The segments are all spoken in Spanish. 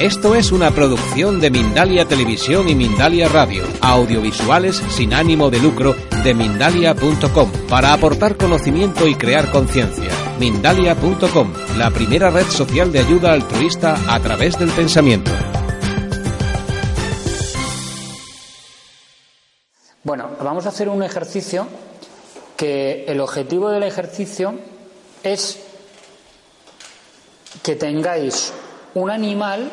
Esto es una producción de Mindalia Televisión y Mindalia Radio, audiovisuales sin ánimo de lucro de mindalia.com, para aportar conocimiento y crear conciencia. Mindalia.com, la primera red social de ayuda altruista a través del pensamiento. Bueno, vamos a hacer un ejercicio que el objetivo del ejercicio es que tengáis un animal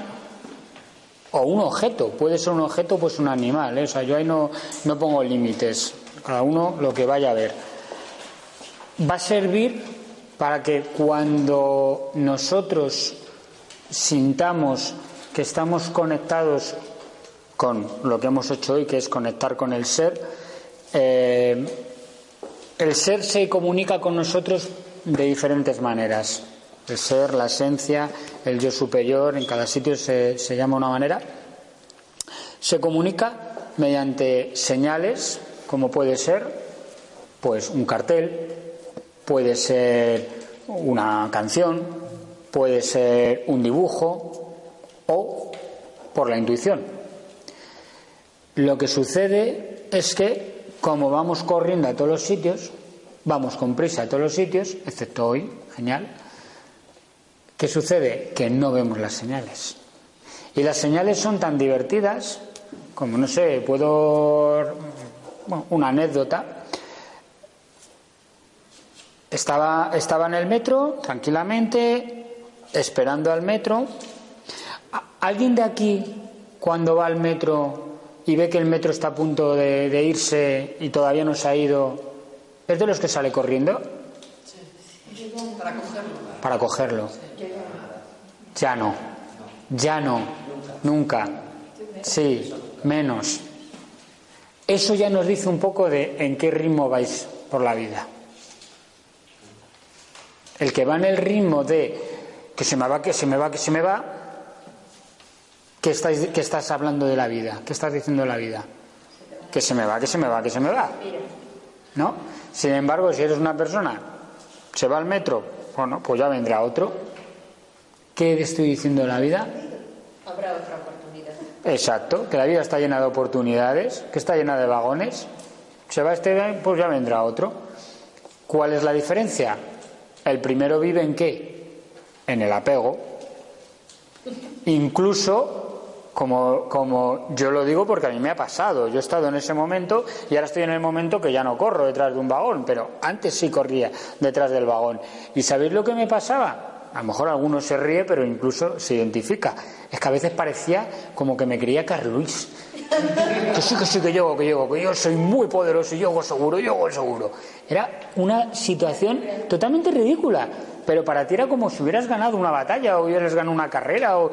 o un objeto, puede ser un objeto, pues un animal, ¿eh? o sea, yo ahí no, no pongo límites, cada uno lo que vaya a ver. Va a servir para que cuando nosotros sintamos que estamos conectados con lo que hemos hecho hoy, que es conectar con el ser, eh, el ser se comunica con nosotros de diferentes maneras. El ser, la esencia, el yo superior, en cada sitio se, se llama una manera. Se comunica mediante señales, como puede ser, pues un cartel, puede ser una canción, puede ser un dibujo o por la intuición. Lo que sucede es que, como vamos corriendo a todos los sitios, vamos con prisa a todos los sitios, excepto hoy, genial, ¿Qué sucede? Que no vemos las señales. Y las señales son tan divertidas como, no sé, puedo. Una anécdota. Estaba, estaba en el metro, tranquilamente, esperando al metro. ¿Alguien de aquí, cuando va al metro y ve que el metro está a punto de irse y todavía no se ha ido, es de los que sale corriendo? Para cogerlo. Para cogerlo. Ya no. Ya no. Nunca. Sí, menos. Eso ya nos dice un poco de en qué ritmo vais por la vida. El que va en el ritmo de que se me va, que se me va, que se me va, ¿qué estás, qué estás hablando de la vida? ¿Qué estás diciendo de la vida? Que se me va, que se me va, que se me va. ¿No? Sin embargo, si eres una persona, se va al metro, bueno, pues ya vendrá otro. ¿Qué estoy diciendo de la vida? Habrá otra oportunidad. Exacto, que la vida está llena de oportunidades, que está llena de vagones. Se va este, pues ya vendrá otro. ¿Cuál es la diferencia? El primero vive en qué? En el apego. Incluso, como, como yo lo digo porque a mí me ha pasado, yo he estado en ese momento y ahora estoy en el momento que ya no corro detrás de un vagón, pero antes sí corría detrás del vagón. ¿Y sabéis lo que me pasaba? a lo mejor alguno se ríe, pero incluso se identifica. Es que a veces parecía como que me creía Carluis. Que sí, que sí, que llego, que llego, que yo soy muy poderoso, yo seguro, yo hago seguro. Era una situación totalmente ridícula, pero para ti era como si hubieras ganado una batalla o hubieras ganado una carrera, o...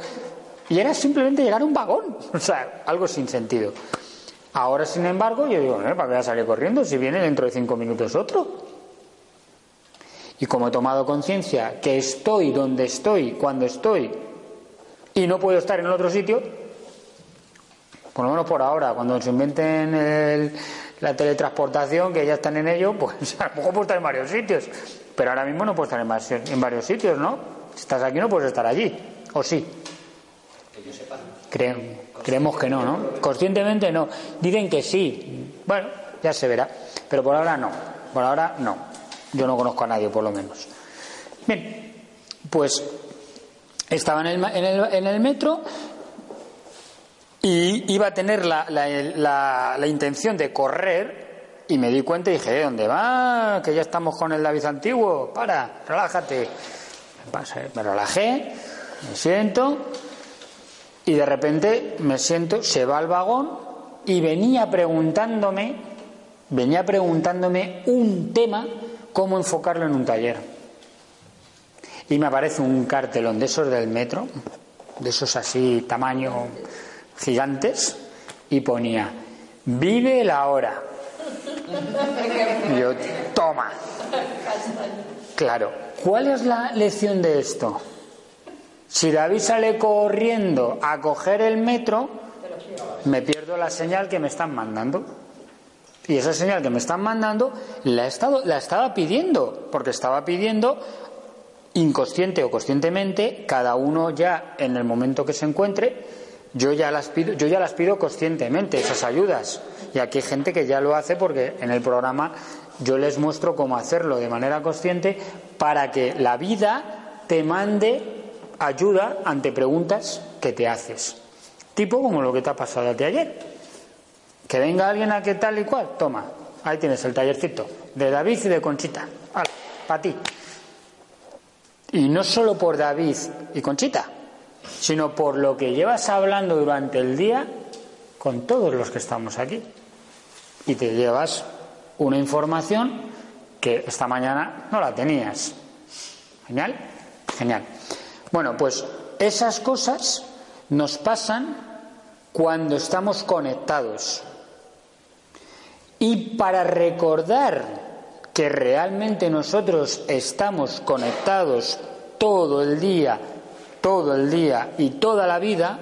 y era simplemente llegar a un vagón, o sea, algo sin sentido. Ahora, sin embargo, yo digo, ¿para qué voy a salir corriendo si viene dentro de cinco minutos otro? Y como he tomado conciencia que estoy donde estoy, cuando estoy, y no puedo estar en otro sitio, por lo menos por ahora, cuando se inventen la teletransportación, que ya están en ello, pues a lo mejor puedo estar en varios sitios. Pero ahora mismo no puedo estar en, en varios sitios, ¿no? Si estás aquí no puedes estar allí. ¿O sí? Creemos que no, ¿no? Conscientemente no. Dicen que sí. Bueno, ya se verá. Pero por ahora no. Por ahora no. Yo no conozco a nadie, por lo menos. Bien, pues estaba en el, en el- en el metro y iba a tener la, la- la- la intención de correr y me di cuenta y dije, "¿Eh, ¿dónde va? Que ya estamos con el David antiguo. Para, relájate. Me relajé, me siento y de repente me siento, se va al vagón y venía preguntándome, venía preguntándome un tema, cómo enfocarlo en un taller. Y me aparece un cartelón de esos del metro, de esos así tamaño gigantes, y ponía, vive la hora. Yo, toma. Claro, ¿cuál es la lección de esto? Si David sale corriendo a coger el metro, me pierdo la señal que me están mandando. Y esa señal que me están mandando la, estado, la estaba pidiendo, porque estaba pidiendo inconsciente o conscientemente, cada uno ya en el momento que se encuentre, yo ya las pido, yo ya las pido conscientemente, esas ayudas. Y aquí hay gente que ya lo hace porque en el programa yo les muestro cómo hacerlo de manera consciente para que la vida te mande ayuda ante preguntas que te haces. Tipo como lo que te ha pasado a ti ayer. Que venga alguien a que tal y cual, toma, ahí tienes el tallercito de David y de Conchita. Para ti. Y no solo por David y Conchita, sino por lo que llevas hablando durante el día con todos los que estamos aquí. Y te llevas una información que esta mañana no la tenías. ¿Genial? Genial. Bueno, pues esas cosas nos pasan cuando estamos conectados. Y para recordar que realmente nosotros estamos conectados todo el día, todo el día y toda la vida,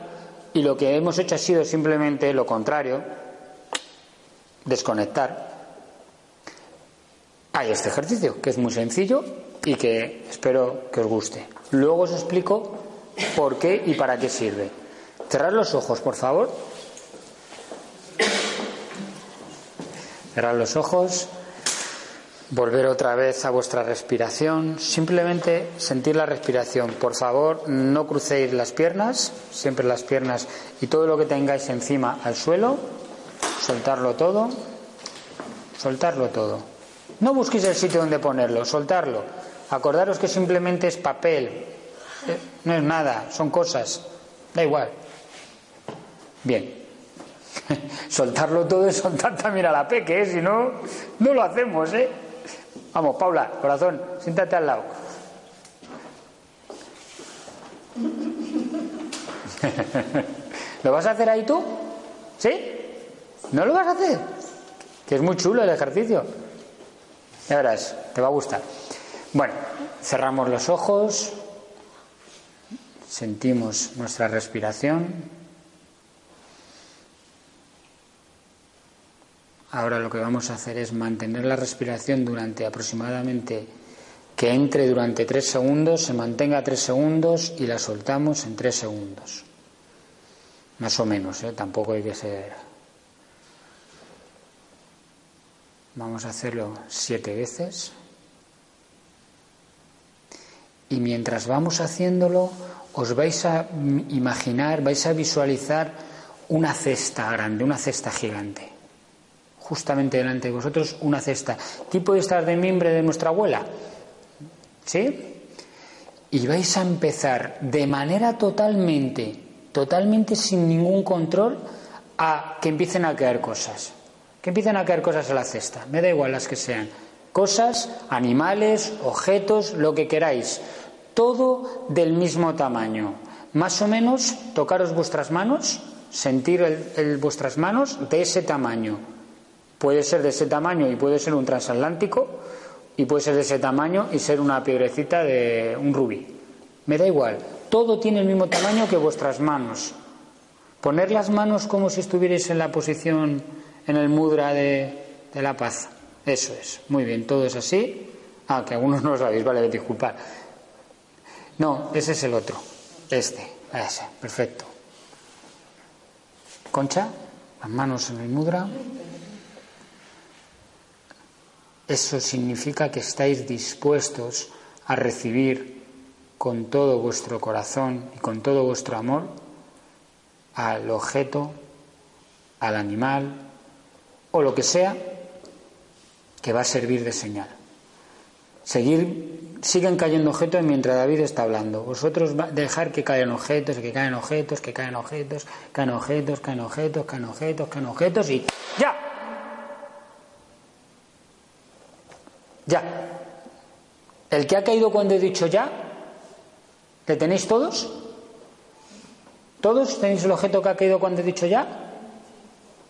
y lo que hemos hecho ha sido simplemente lo contrario, desconectar. Hay este ejercicio, que es muy sencillo y que espero que os guste. Luego os explico por qué y para qué sirve. Cerrar los ojos, por favor. Cerrar los ojos. Volver otra vez a vuestra respiración. Simplemente sentir la respiración. Por favor, no crucéis las piernas, siempre las piernas y todo lo que tengáis encima al suelo. Soltarlo todo. Soltarlo todo. No busquéis el sitio donde ponerlo, soltarlo. Acordaros que simplemente es papel, eh, no es nada, son cosas, da igual. Bien, soltarlo todo es soltar también a la peque, ¿eh? si no, no lo hacemos, ¿eh? Vamos, Paula, corazón, siéntate al lado. ¿Lo vas a hacer ahí tú? ¿Sí? ¿No lo vas a hacer? Que es muy chulo el ejercicio. Ya verás, te va a gustar. Bueno, cerramos los ojos, sentimos nuestra respiración. Ahora lo que vamos a hacer es mantener la respiración durante aproximadamente que entre durante tres segundos, se mantenga tres segundos y la soltamos en tres segundos. Más o menos, ¿eh? tampoco hay que ser. Vamos a hacerlo siete veces. Y mientras vamos haciéndolo, os vais a imaginar, vais a visualizar una cesta grande, una cesta gigante. Justamente delante de vosotros, una cesta. Tipo de estas de mimbre de nuestra abuela. ¿Sí? Y vais a empezar de manera totalmente, totalmente sin ningún control, a que empiecen a caer cosas. Que empiecen a caer cosas a la cesta. Me da igual las que sean cosas, animales, objetos, lo que queráis, todo del mismo tamaño. Más o menos, tocaros vuestras manos, sentir vuestras manos de ese tamaño. Puede ser de ese tamaño y puede ser un transatlántico, y puede ser de ese tamaño y ser una piedrecita de un rubí. Me da igual, todo tiene el mismo tamaño que vuestras manos. Poner las manos como si estuvierais en la posición, en el mudra de, de la paz. Eso es, muy bien, todo es así. Ah, que algunos no lo sabéis, vale, disculpad. No, ese es el otro, este, ese, perfecto. Concha, las manos en el mudra. Eso significa que estáis dispuestos a recibir con todo vuestro corazón y con todo vuestro amor al objeto, al animal o lo que sea que va a servir de señal. Seguir, siguen cayendo objetos mientras David está hablando. Vosotros dejar que caigan objetos, que caen objetos, que caen objetos, caen objetos, caen objetos, caen objetos, caen objetos y ¡ya! Ya. El que ha caído cuando he dicho ya, ¿le tenéis todos? ¿Todos tenéis el objeto que ha caído cuando he dicho ya?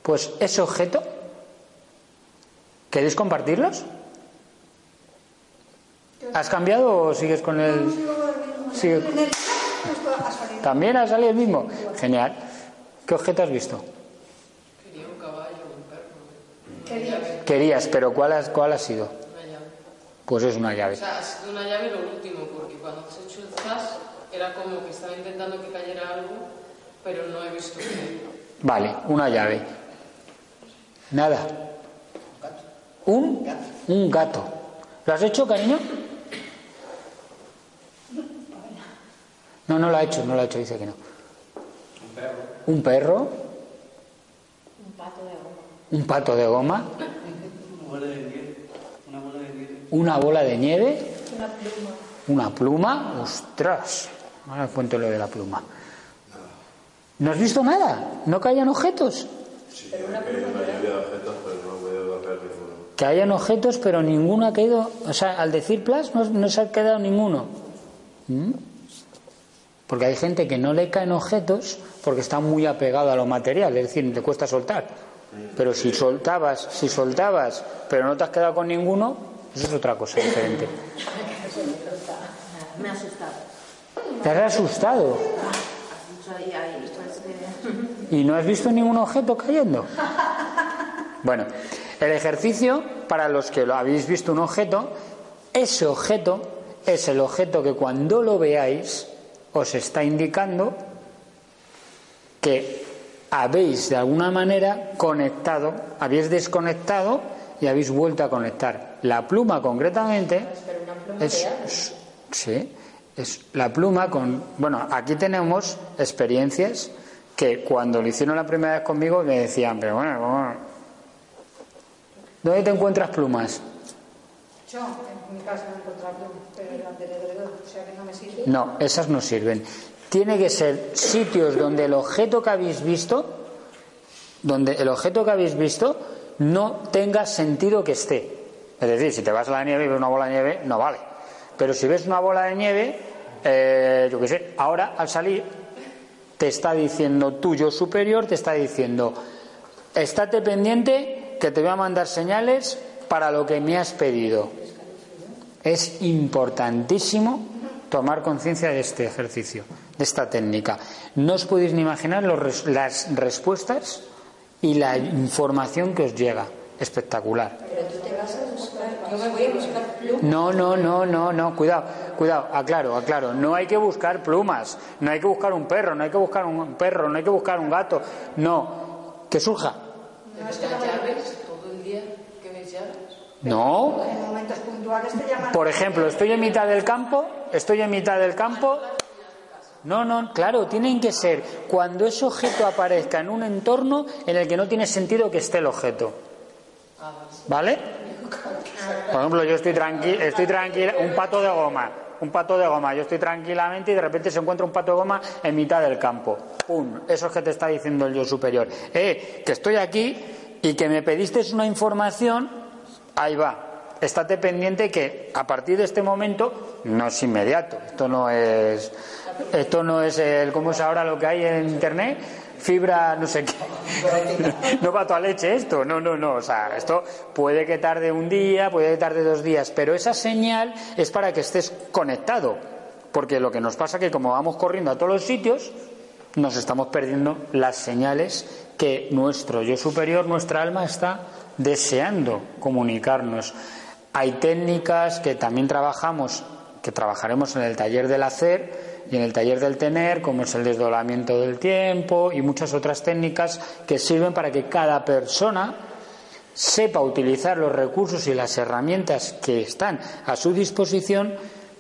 Pues ese objeto, ¿queréis compartirlos? ¿Has cambiado o sigues con el...? Sigue- ¿También ha salido el mismo? Genial. ¿Qué objeto has visto? Quería un caballo, un perro. Querías, pero ¿cuál, has- cuál ha sido? Una llave. Pues es una O llave. sea, ha sido una llave lo último, porque cuando has hecho el zas, era como que estaba intentando que cayera algo, pero no he visto que. Vale, una llave. Nada. Un, un gato. ¿Lo has hecho, cariño? No, no lo ha hecho, no lo ha hecho, dice que no. Un perro. Un perro. Un pato de goma. Una bola de nieve. Una pluma. Ostras. Ahora cuento lo de la pluma. ¿No has visto nada? ¿No caían objetos? Que hayan objetos, pero ninguno ha caído. O sea, al decir plus, no, no se ha quedado ninguno. ¿Mm? Porque hay gente que no le caen objetos porque está muy apegado a lo material, es decir, le cuesta soltar. Pero si soltabas, si soltabas, pero no te has quedado con ninguno, eso es otra cosa diferente. Me ha asustado. Te has asustado ahí, pues y no has visto ningún objeto cayendo. Bueno, el ejercicio, para los que lo habéis visto un objeto, ese objeto es el objeto que cuando lo veáis os está indicando que habéis de alguna manera conectado, habéis desconectado y habéis vuelto a conectar. La pluma concretamente es, es- sí, es la pluma con bueno, aquí tenemos experiencias que cuando lo hicieron la primera vez conmigo me decían, pero bueno, ¿cómo? ¿Dónde te encuentras plumas? Yo en mi casa no he encontrado plumas, pero del edredón, o sea que no me sirve. No, esas no sirven. Tiene que ser sitios donde el objeto que habéis visto, donde el objeto que habéis visto no tenga sentido que esté. Es decir, si te vas a la nieve y ves una bola de nieve, no vale. Pero si ves una bola de nieve, eh, yo qué sé, ahora al salir te está diciendo tuyo superior, te está diciendo, estate pendiente que te voy a mandar señales para lo que me has pedido. Es importantísimo tomar conciencia de este ejercicio, de esta técnica. No os podéis ni imaginar los las respuestas y la información que os llega. Espectacular. Yo me voy a buscar plumas. No, no, no, no, no, cuidado, cuidado, aclaro, aclaro. No hay que buscar plumas, no hay que buscar un perro, no hay que buscar un perro, no hay que buscar un gato. No, que surja. ¿Ves las llaves todo el día? ¿Qué ves llaves? No, En momentos puntuales te llaman. Por ejemplo, estoy en mitad del campo, estoy en mitad del campo. No, no, claro, tienen que ser cuando ese objeto aparezca en un entorno en el que no tiene sentido que esté el objeto. ¿Vale? Por ejemplo, yo estoy tranquila, estoy tranquila, un pato de goma, un pato de goma, yo estoy tranquilamente y de repente se encuentra un pato de goma en mitad del campo. ¡Pum! Eso es que te está diciendo el yo superior. Eh, que estoy aquí y que me pediste una información, ahí va. Estate pendiente que a partir de este momento no es inmediato. Esto no es, esto no es el, ¿cómo es ahora lo que hay en internet? Fibra, no sé qué. No va a leche esto, no, no, no. O sea, esto puede que tarde un día, puede que tarde dos días, pero esa señal es para que estés conectado. Porque lo que nos pasa es que como vamos corriendo a todos los sitios, nos estamos perdiendo las señales que nuestro yo superior, nuestra alma está deseando comunicarnos. Hay técnicas que también trabajamos, que trabajaremos en el taller del hacer y en el taller del tener, como es el desdoblamiento del tiempo y muchas otras técnicas que sirven para que cada persona sepa utilizar los recursos y las herramientas que están a su disposición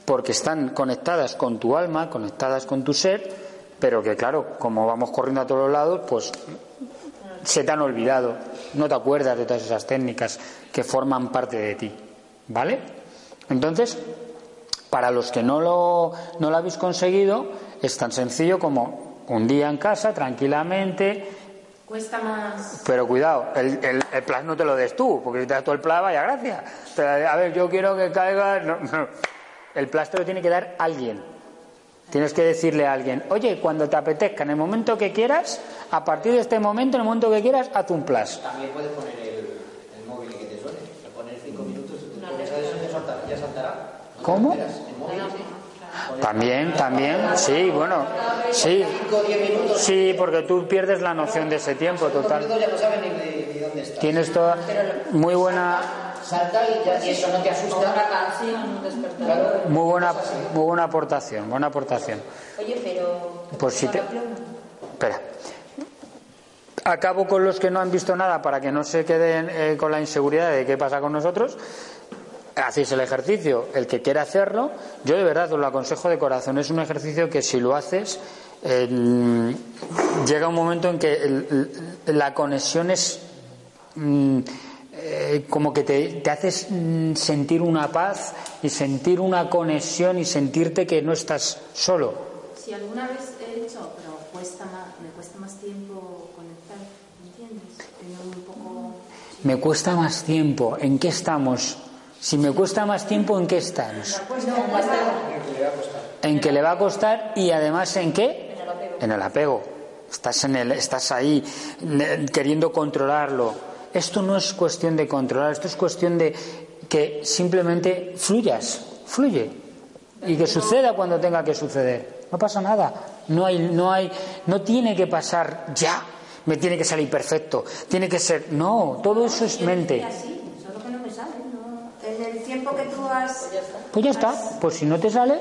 porque están conectadas con tu alma, conectadas con tu ser, pero que claro, como vamos corriendo a todos lados, pues se te han olvidado, no te acuerdas de todas esas técnicas que forman parte de ti, ¿vale? Entonces, para los que no lo, no lo habéis conseguido, es tan sencillo como un día en casa, tranquilamente, Cuesta más. pero cuidado, el, el, el plan no te lo des tú, porque si te das tú el plan, vaya gracia. Pero, a ver, yo quiero que caiga. no, no. El plan te lo tiene que dar alguien. Tienes que decirle a alguien, oye, cuando te apetezca, en el momento que quieras, a partir de este momento, en el momento que quieras, haz un plus. También puedes poner el móvil y que te suene. Le pones 5 minutos y con esa de eso ya saltará. Ya saltará. ¿No te ¿Cómo? También, también, sí, bueno, sí, 5 o 10 minutos. sí, porque tú pierdes la noción de ese tiempo, total. Tienes toda muy buena, Salta y, ya, y eso no te asusta. Otra canción, un despertador. Claro. muy buena, muy buena aportación, buena aportación. Oye, pero. Pues si te- Espera. Acabo con los que no han visto nada para que no se queden eh, con la inseguridad de qué pasa con nosotros. Hacéis el ejercicio, el que quiera hacerlo, yo de verdad os lo aconsejo de corazón. Es un ejercicio que si lo haces, eh, llega un momento en que el- la conexión es mm, eh, como que te, te haces mm, sentir una paz y sentir una conexión y sentirte que no estás solo. Si alguna vez he hecho, pero cuesta más, me cuesta más tiempo conectar, ¿me entiendes? Tengo un poco. Me cuesta más tiempo. ¿En qué estamos? Si me cuesta más tiempo, ¿en qué estamos? En que le va a costar y además en qué? En el apego. Estás, en el, estás ahí queriendo controlarlo. Esto no es cuestión de controlar, esto es cuestión de que simplemente fluyas, fluye. Y que suceda cuando tenga que suceder. No pasa nada. No hay, no hay, no tiene que pasar ya. Me tiene que salir perfecto. Tiene que ser. No, todo eso es mente. así, solo que no me sale, En el tiempo que tú has. Pues ya está. Pues si no te sale,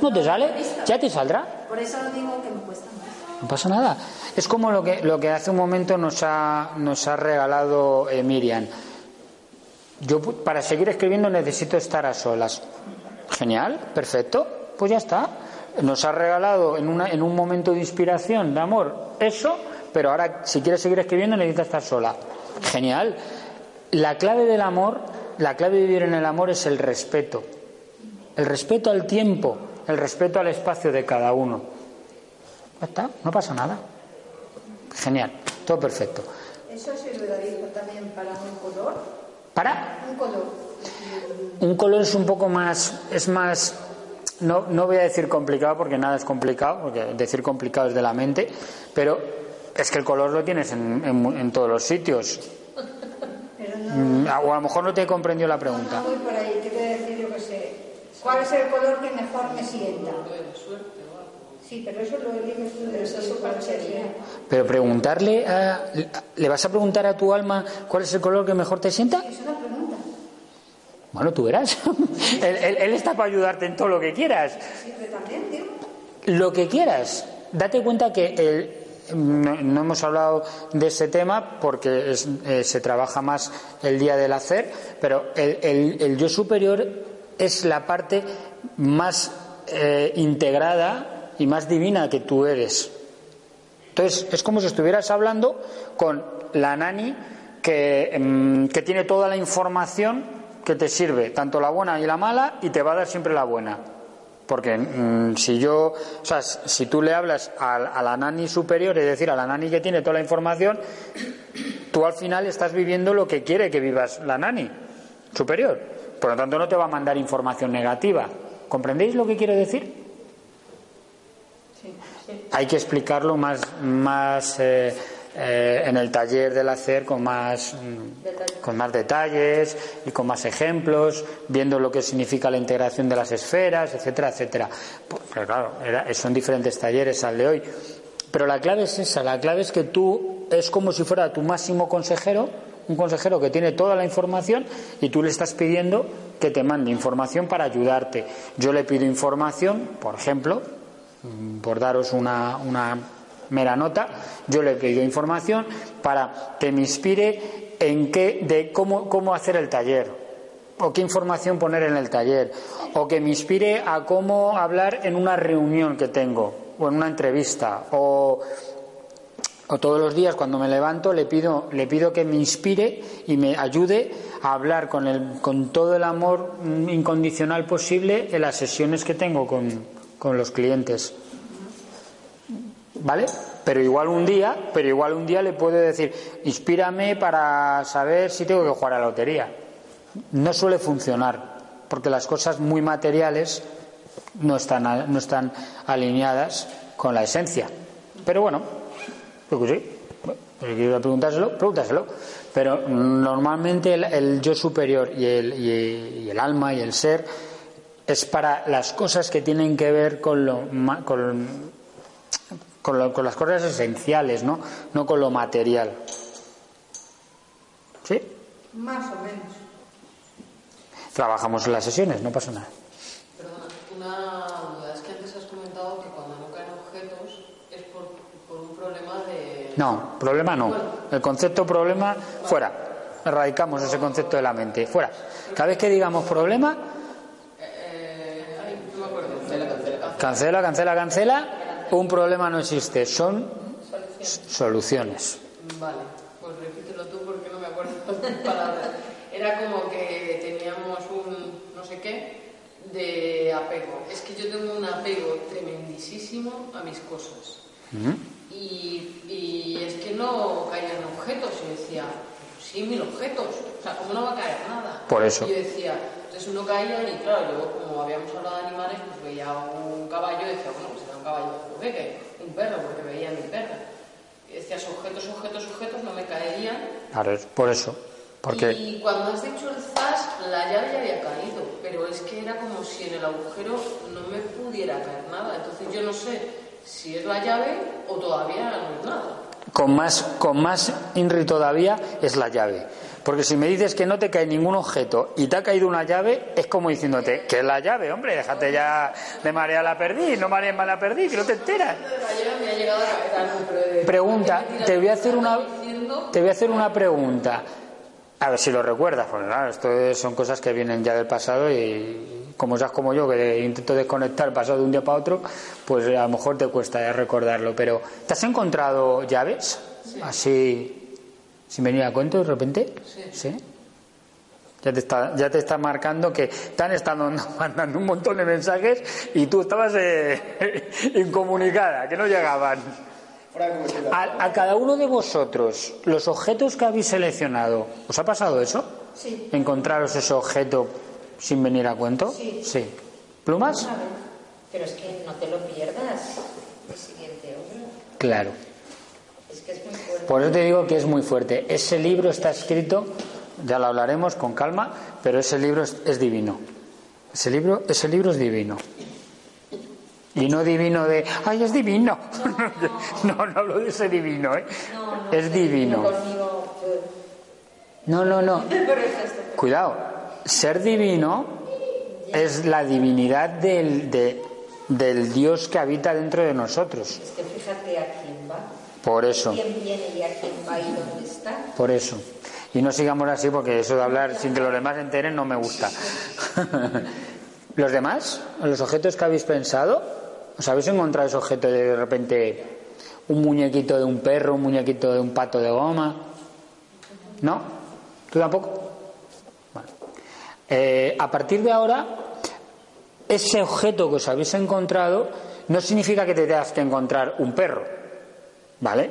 no te sale. Ya te saldrá. Por eso digo que me cuesta más. No pasa nada. Es como lo que, lo que hace un momento nos ha, nos ha regalado eh, Miriam. Yo para seguir escribiendo necesito estar a solas. Genial, perfecto. Pues ya está. Nos ha regalado en, una, en un momento de inspiración, de amor, eso, pero ahora si quieres seguir escribiendo necesita estar sola. Genial. La clave del amor, la clave de vivir en el amor es el respeto. El respeto al tiempo, el respeto al espacio de cada uno. Ya está, no pasa nada. Genial, todo perfecto. Eso sirve, David, también para un color. Para Un color. un color es un poco más, es más, no, no voy a decir complicado porque nada es complicado, porque decir complicado es de la mente, pero es que el color lo tienes en, en- en todos los sitios. Pero no, Mm, O a lo mejor no te he comprendido la pregunta. no voy por ahí. Te voy a decir, yo qué sé. ¿Cuál es el color que mejor me sienta? Sí, pero eso lo eliges tú de sería. Pero preguntarle, a- ¿le vas a preguntar a tu alma cuál es el color que mejor te sienta? Es una pregunta. Bueno, tú verás. él, él- él está para ayudarte en todo lo que quieras. Sirve también, digo. Lo que quieras. Date cuenta que el- no, hemos hablado de ese tema porque es- eh, se trabaja más el día del hacer, pero el, el- el yo superior es la parte más eh, integrada y más divina que tú eres. Entonces, es como si estuvieras hablando con la nani que, mm, que tiene toda la información que te sirve, tanto la buena y la mala, y te va a dar siempre la buena. Porque mm, si yo, o sea, si tú le hablas a, a la nani superior, es decir, a la nani que tiene toda la información, tú al final estás viviendo lo que quiere que vivas la nani superior. Por lo tanto, no te va a mandar información negativa. ¿Comprendéis lo que quiero decir? Hay que explicarlo más, más eh, eh, en el taller del hacer con más, con más detalles y con más ejemplos, viendo lo que significa la integración de las esferas, etcétera, etcétera. Porque claro, era- son diferentes talleres al de hoy. Pero la clave es esa, la clave es que tú es como si fuera tu máximo consejero, un consejero que tiene toda la información y tú le estás pidiendo que te mande información para ayudarte. Yo le pido información, por ejemplo, mm, por daros una, una mera nota, yo le pido información para que me inspire en qué, de cómo, cómo hacer el taller, o qué información poner en el taller, o que me inspire a cómo hablar en una reunión que tengo, o en una entrevista, o, todos los días cuando me levanto le pido, le pido que me inspire y me ayude a hablar con, el, con todo el amor incondicional posible en las sesiones que tengo con, con los clientes. ¿Vale? Pero igual un día, pero igual un día le puedo decir, inspírame para saber si tengo que jugar a la lotería. No suele funcionar, porque las cosas muy materiales no están, no están alineadas con la esencia. Pero bueno, lo que sí. Si quieres preguntárselo, pregúntaselo. Pero normalmente el, yo superior y el, y el, alma y el ser es para las cosas que tienen que ver con, lo, con, con, con las cosas esenciales, ¿no? no con lo material. ¿Sí? Más o menos. Trabajamos en las sesiones, no pasa nada. Perdona, una duda. Es que antes has comentado que cuando no caen objetos es por, por un problema de. No, problema no. El concepto problema, fuera. Erradicamos ese concepto de la mente. Fuera. Cada vez que digamos problema. Eh, ay, no me acuerdo. Cancela, cancela, cancela. Un problema no existe. Son soluciones. Vale, pues repítelo tú porque no me acuerdo palabras. Era como que teníamos un no sé qué de apego. Es que yo tengo un apego tremendísimo a mis cosas. y, y, es que no caían objetos. Y decía, sí, mil objetos. O sea, ¿cómo no va a caer nada? Por eso. Y yo decía, entonces uno caía y claro, yo como habíamos hablado de animales, pues veía un caballo y decía, bueno, un juguete, un perro, porque veía a mi perra. Y decías, objetos, objetos, objetos, no me caerían. Claro, por eso. Porque... Y cuando has dicho el zas, la llave ya había caído, pero es que era como si en el agujero no me pudiera caer nada. Entonces yo no sé si es la llave o todavía no es nada. Con más, con más INRI todavía es la llave. Porque si me dices que no te cae ningún objeto y te ha caído una llave, es como diciéndote, que es la llave, hombre, déjate ya de María la perdí, no María la perdí, que no te enteras. Pregunta, te voy a hacer una, te voy a hacer una pregunta. A ver si lo recuerdas, porque claro, esto son cosas que vienen ya del pasado y como seas como yo, que intento desconectar el pasado de un día para otro, pues a lo mejor te cuesta recordarlo. Pero, ¿te has encontrado llaves? Así, sin venir a cuento de repente. Sí. Ya te, está, ya te está marcando que te han estado mandando un montón de mensajes y tú estabas eh, incomunicada, que no llegaban. A, a, cada uno de vosotros, los objetos que habéis seleccionado, ¿os ha pasado eso? Sí. ¿Encontraros ese objeto sin venir a cuento? Sí. sí. ¿Plumas? Pero es que no te lo pierdas el siguiente. Claro. Es que es muy fuerte. Por eso te digo que es muy fuerte. Ese libro está escrito, ya lo hablaremos con calma, pero ese libro es, es divino. Ese libro, ese libro es divino. Y no divino de, ay, es divino. No, no, no hablo de ese divino, ¿eh? No, no, es divino. Conmigo, No, no, no. Cuidado. Ser divino es la divinidad del, de- del Dios que habita dentro de nosotros. Es que fíjate a quién va. Por eso. ¿Quién viene y a quién va y dónde está? Por eso. Y no sigamos así porque eso de hablar sin que los demás se enteren no me gusta. ¿Los demás? ¿Los objetos que habéis pensado? ¿Os habéis encontrado ese objeto de, de repente un muñequito de un perro, un muñequito de un pato de goma? ¿No? ¿Tú tampoco? Bueno. Eh, a partir de ahora, ese objeto que os habéis encontrado no significa que te tengas que encontrar un perro. ¿Vale?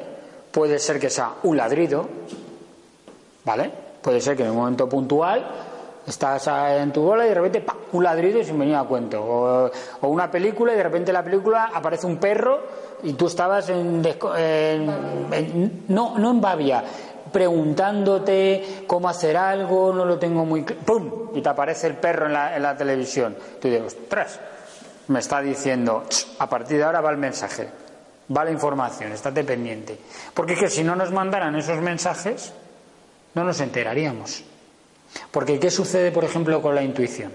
Puede ser que sea un ladrido, ¿Vale? Puede ser que en un momento puntual estás en tu bola y de repente ¡pam! un ladrido y sin venir a cuento. O, o una película y de repente en la película aparece un perro y tú estabas en, desco- en- en- no, no en babia, preguntándote cómo hacer algo, no lo tengo muy cl- ¡pum! y te aparece el perro en la, en la televisión. Tú dices, ostras, me está diciendo, "Ch, a partir de ahora va el mensaje, va la información, estate pendiente. Porque es que si no nos mandaran esos mensajes, no nos enteraríamos. Porque ¿qué sucede, por ejemplo, con la intuición?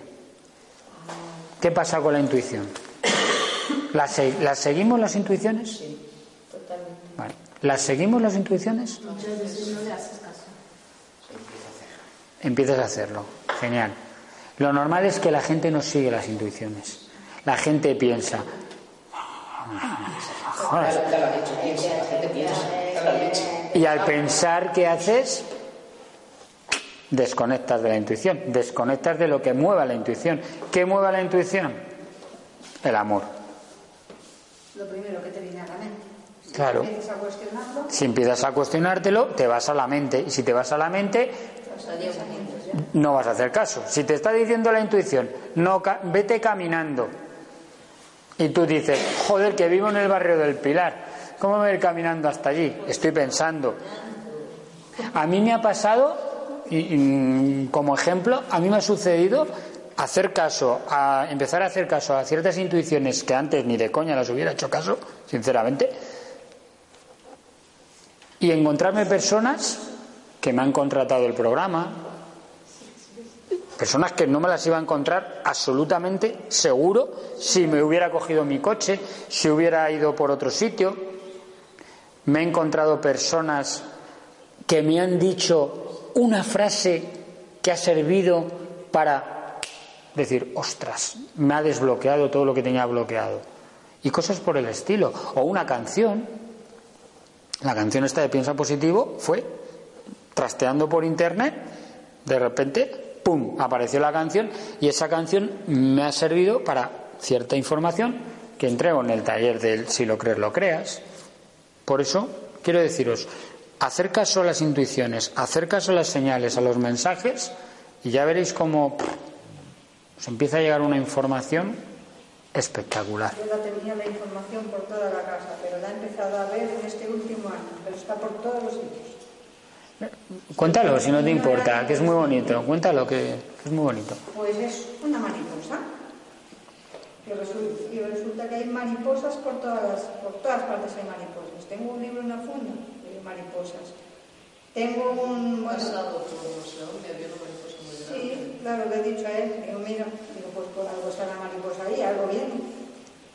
¿Qué pasa con la intuición? ¿Las, se- las seguimos las intuiciones? Totalmente. Vale. ¿Las seguimos las intuiciones? Muchas veces no le haces caso. Empiezas a hacerlo. Genial. Lo normal es que la gente no sigue las intuiciones. La gente piensa. Y al pensar qué haces, desconectas de la intuición, desconectas de lo que mueva la intuición. ¿Qué mueve la intuición? El amor. Lo primero que te viene a la mente. Si Claro. empiezas a cuestionarlo, Si empiezas a cuestionártelo, te vas a la mente. Y si te vas a la mente, no vas a hacer caso. Si te está diciendo la intuición, no ca- vete caminando, Y tú dices, joder, que vivo en el barrio del Pilar. ¿Cómo me voy a ir caminando hasta allí? Estoy pensando. A mí me ha pasado, y, como ejemplo, a mí me ha sucedido hacer caso, a empezar a hacer caso a ciertas intuiciones que antes ni de coña las hubiera hecho caso, sinceramente, y encontrarme personas que me han contratado el programa, personas que no me las iba a encontrar absolutamente seguro si me hubiera cogido mi coche, si hubiera ido por otro sitio. Me he encontrado personas que me han dicho una frase que ha servido para decir, ostras, me ha desbloqueado todo lo que tenía bloqueado. Y cosas por el estilo. O una canción. La canción esta de Piensa Positivo fue trasteando por internet, de repente, ¡pum!, apareció la canción y esa canción me ha servido para cierta información que entrego en el taller del Si lo crees, lo creas. Por eso, quiero deciros, hacer a las intuiciones, hacer a las señales, a los mensajes, y ya veréis cómo os empieza a llegar una información espectacular. Yo la tenía la información por toda la casa, pero la he empezado a ver en este último año, pero está por todos los sitios. Cuéntalo, si no te importa, que es muy bonito. Cuéntalo, que es muy bonito. Pues es una mariposa. Y resulta, que hay mariposas por todas, por todas partes hay mariposas. Tengo un libro en la funda de mariposas. Tengo un... Bueno, Sí, claro, le he dicho a él. Digo, mira, digo, pues por algo está la mariposa ahí, algo bien.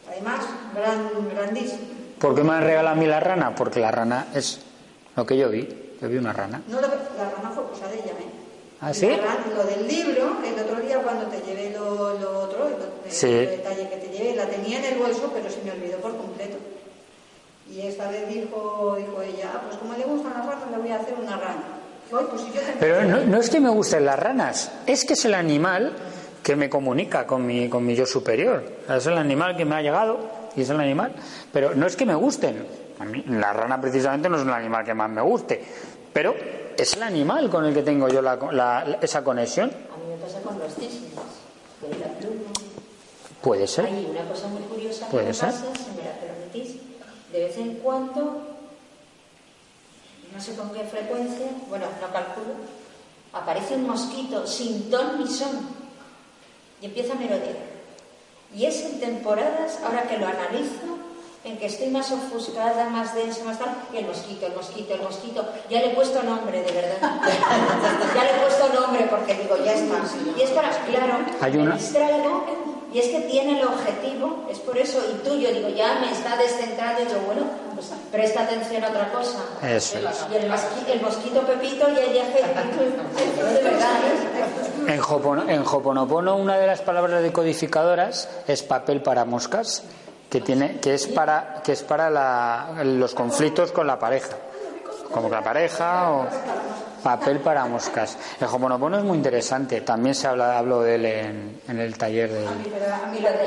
Además, gran, grandísimo. ¿Por qué me han regalado a mí la rana? Porque la rana es lo que yo vi. Yo vi una rana. No, la rana fue cosa de ella, ¿eh? ¿Ah, sí? lo del libro, el otro día cuando te llevé lo, lo otro, el, sí. detalle que te llevé, la tenía en el bolso, pero se me olvidó por completo. Y esta vez dijo, dijo ella, ah, pues como le gustan las ranas, le voy a hacer una rana. Pues pero no, no, es que me gusten las ranas, es que es el animal que me comunica con mi, con mi yo superior. Es el animal que me ha llegado y es el animal. Pero no es que me gusten. A mí, la rana precisamente no es el animal que más me guste pero es el animal con el que tengo yo la, esa conexión. A mí me pasa con los cisnes, la. Puede ser. Hay una cosa muy curiosa ¿Puede que ser? pasa, si me la permitís, de vez en cuando, no sé con qué frecuencia, bueno, no calculo, aparece un mosquito sin ton ni son y empieza a merodear. Y es en temporadas, ahora que lo analizo, en que estoy más ofuscada, más densa, más tal, y el mosquito, el mosquito, el mosquito. Ya le he puesto nombre, de verdad. ya le he puesto nombre porque digo, ya está. Y es para, claro, ¿Hay una? me distraigo y es que tiene el objetivo, es por eso, y tú, yo digo, ya me está descentrado y yo, bueno, pues presta atención a otra cosa. Eso es. Y el, mosquito, el mosquito Pepito ya ya de verdad. En, Hopono, en Hoponopono una de las palabras decodificadoras es papel para moscas que tiene que es para que es para la, los conflictos con la pareja. Como la pareja o papel para moscas. El homonopono es muy interesante. También se habla hablo de él en, en el taller de a mí lo de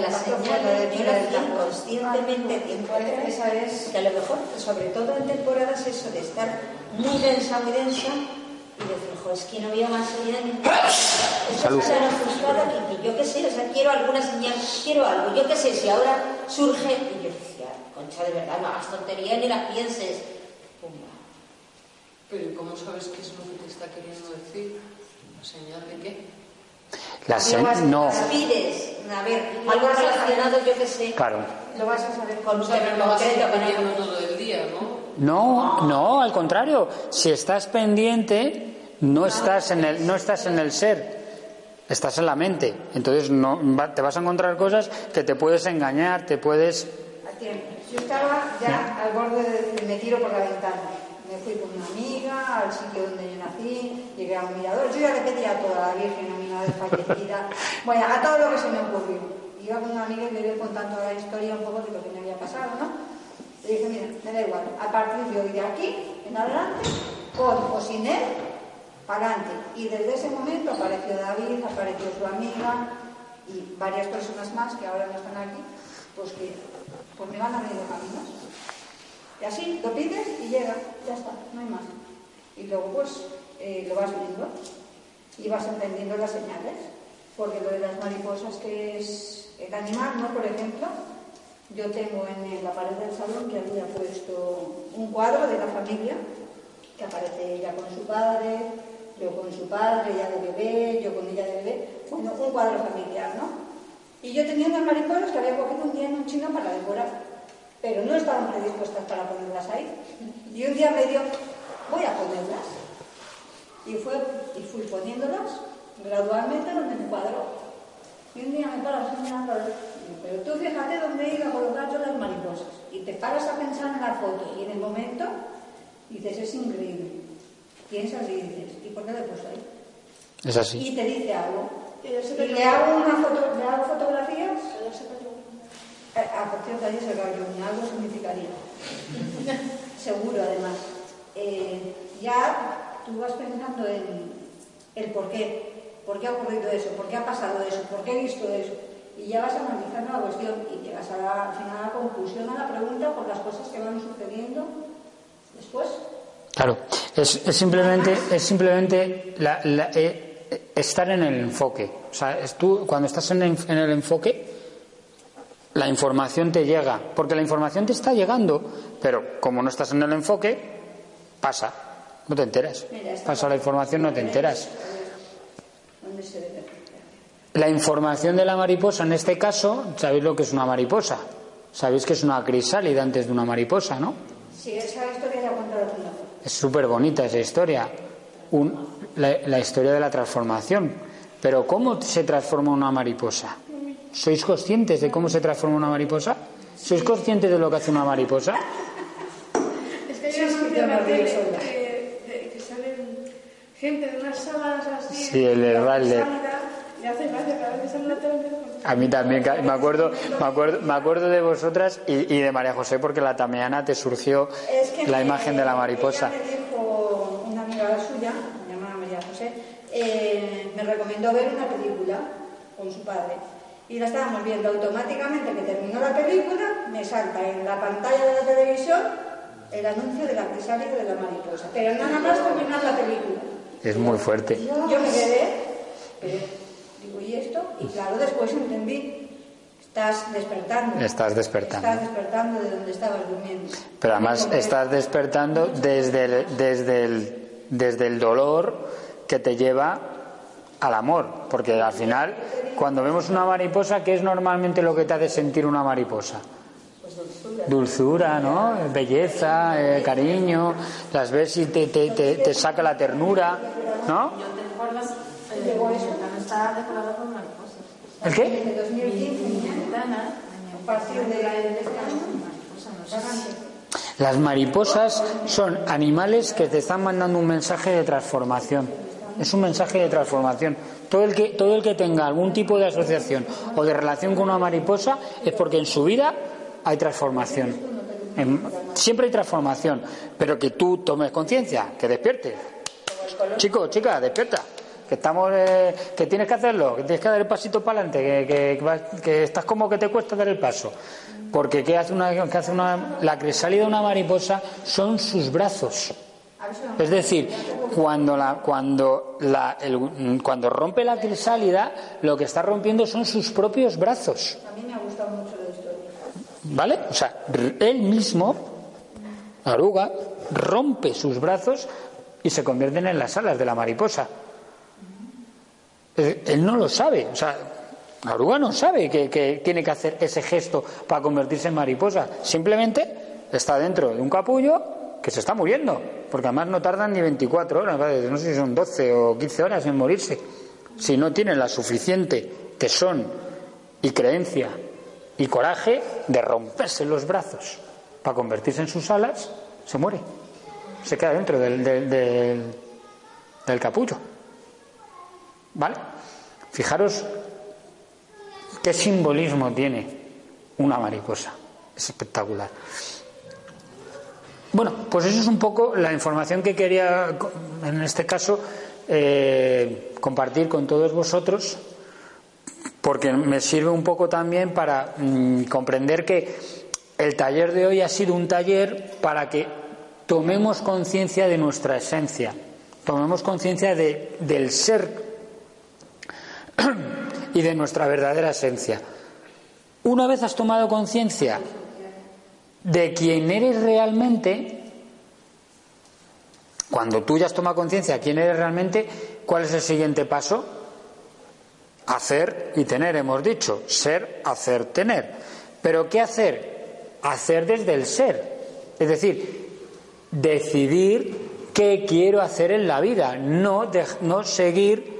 yo lo hacía conscientemente tiempo atrás que a lo mejor sobre todo en temporadas eso de estar muy densa muy densa y decir, jo, es que no veo más allá de Salud. tan ofuscada que, que, yo qué sé, o sea, quiero alguna señal, quiero algo, yo qué sé, si ahora surge, y yo decía, concha, de verdad, no hagas tontería ni la pienses. Pumba. Pero ¿y cómo sabes qué es lo que te está queriendo decir? ¿La señal de qué? La señal, no. Las pides, a ver, algo relacionado, yo qué sé. Claro. Lo vas a saber con O sea, que no vas a estar pidiendo todo el día, ¿no? No, no, al contrario. Si estás pendiente, no estás en el, no estás en el ser, estás en la mente. Entonces no, te vas a encontrar cosas que te puedes engañar, te puedes. Yo estaba ya al borde de me tiro por la ventana. Me fui con una amiga al sitio donde yo nací, llegué a un mirador. Yo ya le pedía a toda la Virgen, a mi madre fallecida, bueno, a todo lo que se me ocurrió. Iba con una amiga y le iba contando la historia un poco de lo que me había pasado, ¿no? Le dije, mira, me da igual, a partir de hoy de aquí en adelante, con o sin él, adelante. Y desde ese momento apareció David, apareció su amiga y varias personas más que ahora no están aquí, pues que pues me van abriendo caminos. Y así lo pides y llega, ya está, no hay más. Y luego pues eh, lo vas viendo y vas entendiendo las señales. Porque lo de las mariposas, que es el animal, ¿no? Por ejemplo, Yo tengo en la pared del salón que había puesto un cuadro de la familia, que aparece ella con su padre, yo con su padre, ella de bebé, yo con ella de bebé, bueno, un cuadro familiar, ¿no? Y yo tenía unas mariposas que había cogido un día en un chino para decorar, pero no estaban predispuestas para ponerlas ahí. Y un día me dio, voy a ponerlas. Y, fue, y fui poniéndolas gradualmente donde me cuadro. Y un día me paro mirando, pero tú fíjate dónde iba a colocar yo las mariposas. Y te paras a pensar en la foto y en el momento dices, es increíble. Piensas y dices, ¿y por qué le he puesto ahí? Es así. Y te dice algo. Y le hago, una foto, le hago fotografías. Ah, por cierto, ahí se cayó, algo significaría. Seguro, además. Eh, ya tú vas pensando en el por qué. ¿Por qué ha ocurrido eso? ¿Por qué ha pasado eso? ¿Por qué he visto eso? Y ya vas analizando la cuestión y llegas a la, al final a la conclusión a la pregunta por las cosas que van sucediendo después. Claro, es, simplemente, es simplemente eh, estar en el enfoque. O sea, tú, cuando estás en el, enfoque, la información te llega, porque la información te está llegando, pero como no estás en el enfoque, pasa, no te enteras. Pasa la información, no te enteras. La información de la mariposa, en este caso, sabéis lo que es una mariposa. Sabéis que es una crisálida antes de una mariposa, ¿no? Sí, esa historia la contado Es súper bonita esa historia. la, historia de la transformación. Pero ¿cómo se transforma una mariposa? ¿Sois conscientes de cómo se transforma una mariposa? ¿Sois conscientes de lo que hace una mariposa? Es que hay una que, que salen gente de unas sábanas así. Sí, el A mí también, me acuerdo, me acuerdo, me acuerdo de vosotras y, de María José porque la tameana te surgió la imagen de la mariposa. me dijo una amiga suya, llamada María José, eh, me recomendó ver una película con su padre. Y la estábamos viendo automáticamente que terminó la película, me salta en la pantalla de la televisión el anuncio de la crisálida de la mariposa. Pero nada más terminar la película. Es muy fuerte. Yo me quedé, esto, y claro, después entendí, estás despertando. Estás despertando. Estás despertando de donde estabas durmiendo. Pero además estás despertando desde el, desde, el, desde el dolor que te lleva al amor, porque al final, cuando vemos una mariposa, ¿qué es normalmente lo que te hace sentir una mariposa? Pues dulzura. dulzura, ¿no? Belleza, eh, cariño, las ves y te, te, te, te saca la ternura, ¿no? ¿El qué? Las mariposas son animales que te están mandando un mensaje de transformación. Es un mensaje de transformación. Todo el que, todo el que tenga algún tipo de asociación o de relación con una mariposa es porque en su vida hay transformación. siempre hay transformación, pero que tú tomes conciencia, que despiertes. Chico, chica, despierta que estamos eh, que tienes que hacerlo, que tienes que dar el pasito para adelante, que, que, estás como que te cuesta dar el paso. Porque ¿qué hace una, qué hace una, la crisálida de una mariposa son sus brazos. Es decir, cuando, la, cuando, la, cuando rompe la crisálida, lo que está rompiendo son sus propios brazos. A mí me ha gustado mucho la. ¿Vale? O sea, él mismo, Aruga, rompe sus brazos y se convierten en las alas de la mariposa. Él no lo sabe. O sea, la oruga no sabe que, tiene que hacer ese gesto para convertirse en mariposa. Simplemente está dentro de un capullo que se está muriendo. Porque además no tardan ni 24 horas, no sé si son 12 o 15 horas en morirse. Si no tienen la suficiente tesón y creencia y coraje de romperse los brazos para convertirse en sus alas, se muere. Se queda dentro del, del capullo. ¿Vale? Fijaros qué simbolismo tiene una mariposa. Es espectacular. Bueno, pues eso es un poco la información que quería, en este caso, eh, compartir con todos vosotros, porque me sirve un poco también para mm, comprender que el taller de hoy ha sido un taller para que tomemos conciencia de nuestra esencia, tomemos conciencia de, del ser y de nuestra verdadera esencia. Una vez has tomado conciencia de quién eres realmente, cuando tú ya has tomado conciencia de quién eres realmente, ¿cuál es el siguiente paso? Hacer y tener, hemos dicho. Ser, hacer, tener. Pero ¿qué hacer? Hacer desde el ser. Es decir, decidir qué quiero hacer en la vida, no, no seguir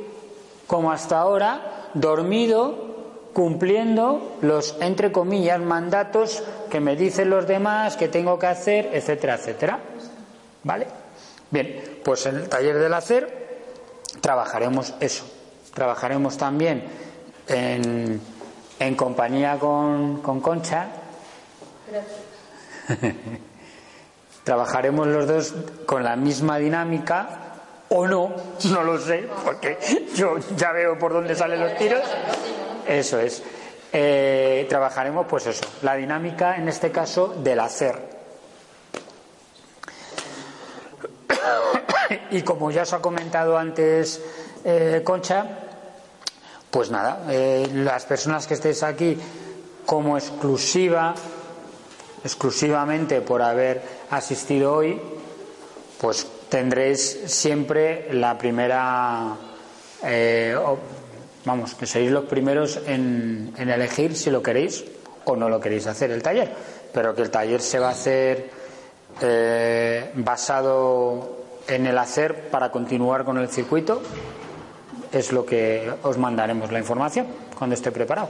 como hasta ahora, dormido, cumpliendo los, entre comillas, mandatos que me dicen los demás, que tengo que hacer, etcétera, etcétera. ¿Vale? Bien, pues en el taller del hacer trabajaremos eso. Trabajaremos también en, en compañía con, con Concha. trabajaremos los dos con la misma dinámica o no, no lo sé, porque yo ya veo por dónde salen los tiros. Eso es. Eh, trabajaremos, pues eso, la dinámica, en este caso, del hacer. Y como ya os ha comentado antes eh, Concha, pues nada, eh, las personas que estéis aquí como exclusiva, exclusivamente por haber asistido hoy, pues tendréis siempre la primera vamos, que seréis los primeros en, elegir si lo queréis o no lo queréis hacer el taller, pero que el taller se va a hacer eh, basado en el hacer para continuar con el circuito, es lo que os mandaremos la información cuando esté preparado.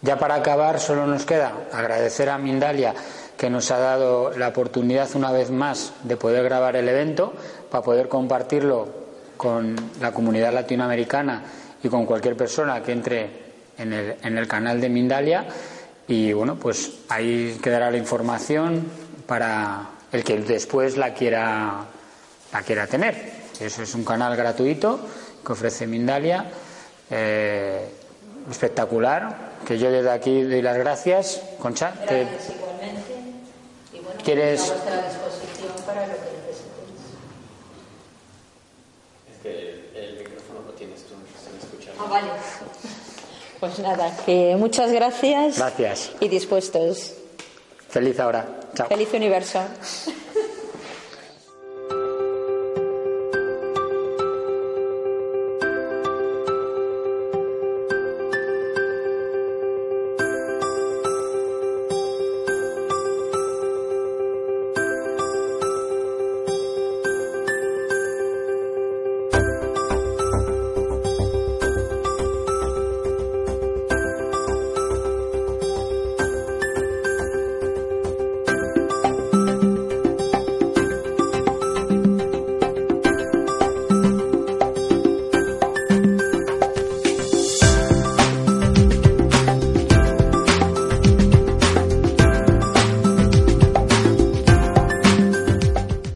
Ya para acabar, solo nos queda agradecer a Mindalia que nos ha dado la oportunidad una vez más de poder grabar el evento para poder compartirlo con la comunidad latinoamericana y con cualquier persona que entre en el, en el canal de Mindalia y bueno, pues ahí quedará la información para el que después la quiera, la quiera tener. Eso es un canal gratuito que ofrece Mindalia, eh, espectacular, que yo desde aquí doy las gracias. Concha, igualmente. ¿Quieres... a vuestra disposición para lo que Ah, vale. Pues nada, que muchas gracias. Gracias. Y dispuestos. Feliz ahora. Chao. Feliz universo.